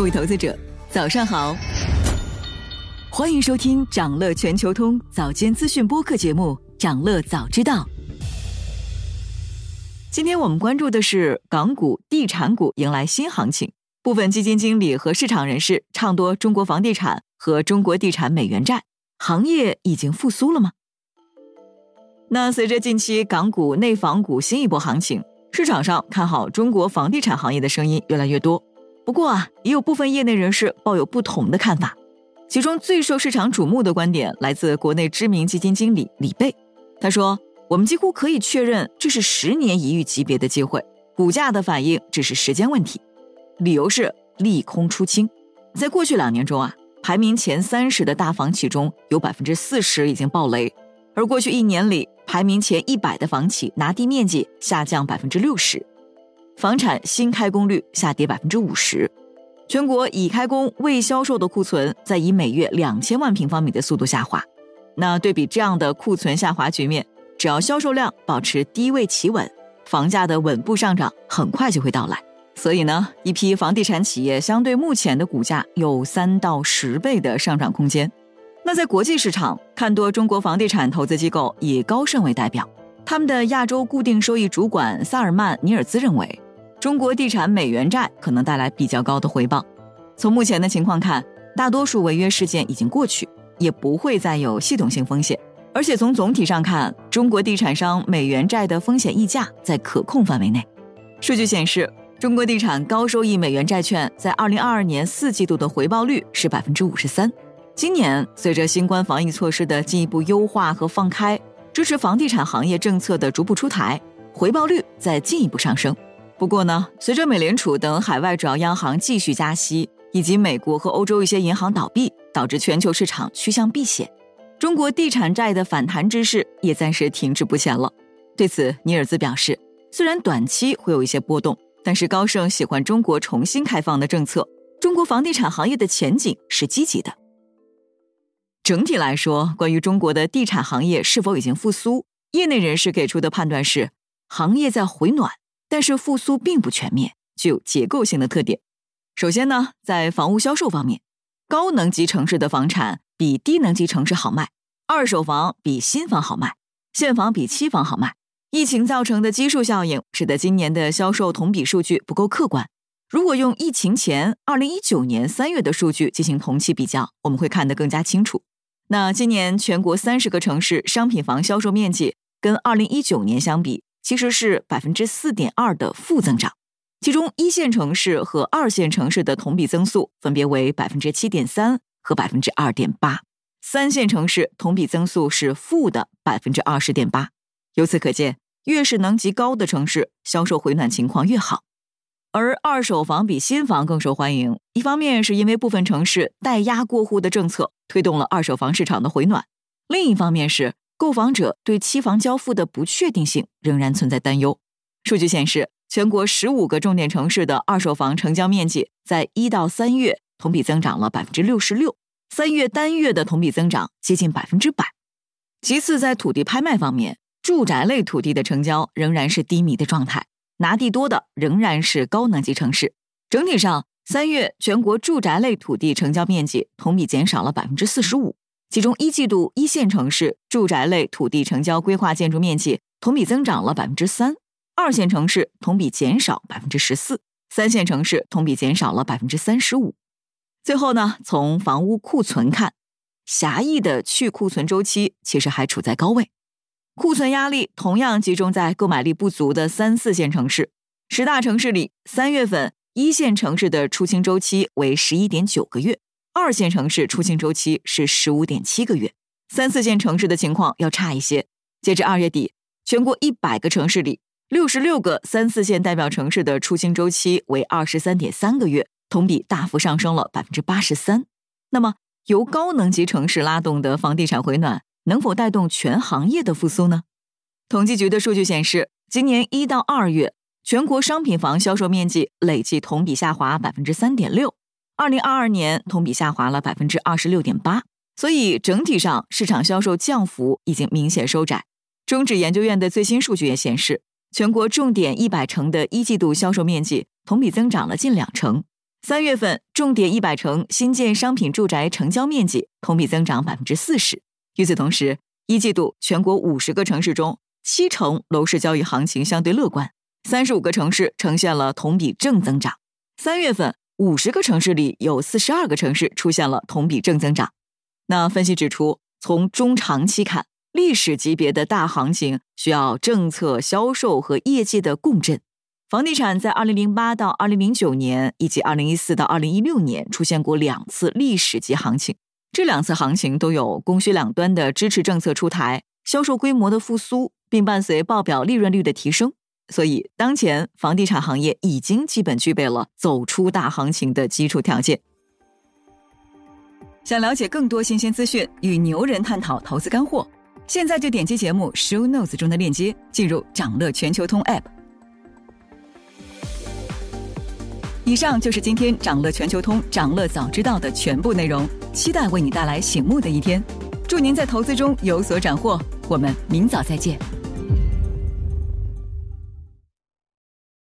各位投资者，早上好！欢迎收听长乐全球通早间资讯播客节目《长乐早知道》。今天我们关注的是港股地产股迎来新行情，部分基金经理和市场人士唱多中国房地产和中国地产美元债行业已经复苏了吗？那随着近期港股内房股新一波行情，市场上看好中国房地产行业的声音越来越多。不过啊，也有部分业内人士抱有不同的看法。其中最受市场瞩目的观点来自国内知名基金经理李贝。他说：“我们几乎可以确认，这是十年一遇级别的机会，股价的反应只是时间问题。理由是利空出清。在过去两年中啊，排名前三十的大房企中有百分之四十已经爆雷，而过去一年里，排名前一百的房企拿地面积下降百分之六十。”房产新开工率下跌百分之五十，全国已开工未销售的库存在以每月两千万平方米的速度下滑。那对比这样的库存下滑局面，只要销售量保持低位企稳，房价的稳步上涨很快就会到来。所以呢，一批房地产企业相对目前的股价有三到十倍的上涨空间。那在国际市场，看多中国房地产投资机构以高盛为代表，他们的亚洲固定收益主管萨尔曼尼尔兹认为。中国地产美元债可能带来比较高的回报。从目前的情况看，大多数违约事件已经过去，也不会再有系统性风险。而且从总体上看，中国地产商美元债的风险溢价在可控范围内。数据显示，中国地产高收益美元债券在二零二二年四季度的回报率是百分之五十三。今年随着新冠防疫措施的进一步优化和放开，支持房地产行业政策的逐步出台，回报率在进一步上升。不过呢，随着美联储等海外主要央行继续加息，以及美国和欧洲一些银行倒闭，导致全球市场趋向避险，中国地产债的反弹之势也暂时停滞不前了。对此，尼尔兹表示，虽然短期会有一些波动，但是高盛喜欢中国重新开放的政策，中国房地产行业的前景是积极的。整体来说，关于中国的地产行业是否已经复苏，业内人士给出的判断是，行业在回暖。但是复苏并不全面，具有结构性的特点。首先呢，在房屋销售方面，高能级城市的房产比低能级城市好卖，二手房比新房好卖，现房比期房好卖。疫情造成的基数效应，使得今年的销售同比数据不够客观。如果用疫情前二零一九年三月的数据进行同期比较，我们会看得更加清楚。那今年全国三十个城市商品房销售面积跟二零一九年相比。其实是百分之四点二的负增长，其中一线城市和二线城市的同比增速分别为百分之七点三和百分之二点八，三线城市同比增速是负的百分之二十点八。由此可见，越是能级高的城市，销售回暖情况越好。而二手房比新房更受欢迎，一方面是因为部分城市代押过户的政策推动了二手房市场的回暖，另一方面是。购房者对期房交付的不确定性仍然存在担忧。数据显示，全国十五个重点城市的二手房成交面积在一到三月同比增长了百分之六十六，三月单月的同比增长接近百分之百。其次，在土地拍卖方面，住宅类土地的成交仍然是低迷的状态，拿地多的仍然是高能级城市。整体上，三月全国住宅类土地成交面积同比减少了百分之四十五。其中一季度一线城市住宅类土地成交规划建筑面积同比增长了百分之三，二线城市同比减少百分之十四，三线城市同比减少了百分之三十五。最后呢，从房屋库存看，狭义的去库存周期其实还处在高位，库存压力同样集中在购买力不足的三四线城市。十大城市里，三月份一线城市的出清周期为十一点九个月。二线城市出清周期是十五点七个月，三四线城市的情况要差一些。截至二月底，全国一百个城市里，六十六个三四线代表城市的出清周期为二十三点三个月，同比大幅上升了百分之八十三。那么，由高能级城市拉动的房地产回暖，能否带动全行业的复苏呢？统计局的数据显示，今年一到二月，全国商品房销售面积累计同比下滑百分之三点六。二零二二年同比下滑了百分之二十六点八，所以整体上市场销售降幅已经明显收窄。中指研究院的最新数据也显示，全国重点一百城的一季度销售面积同比增长了近两成，三月份，重点一百城新建商品住宅成交面积同比增长百分之四十。与此同时，一季度全国五十个城市中，七成楼市交易行情相对乐观，三十五个城市呈现了同比正增长。三月份，五十个城市里有四十二个城市出现了同比正增长。那分析指出，从中长期看，历史级别的大行情需要政策、销售和业绩的共振。房地产在二零零八到二零零九年以及二零一四到二零一六年出现过两次历史级行情，这两次行情都有供需两端的支持政策出台，销售规模的复苏，并伴随报表利润率的提升。所以，当前房地产行业已经基本具备了走出大行情的基础条件。想了解更多新鲜资讯，与牛人探讨投资干货，现在就点击节目 show notes 中的链接，进入掌乐全球通 app。以上就是今天掌乐全球通掌乐早知道的全部内容，期待为你带来醒目的一天。祝您在投资中有所斩获，我们明早再见。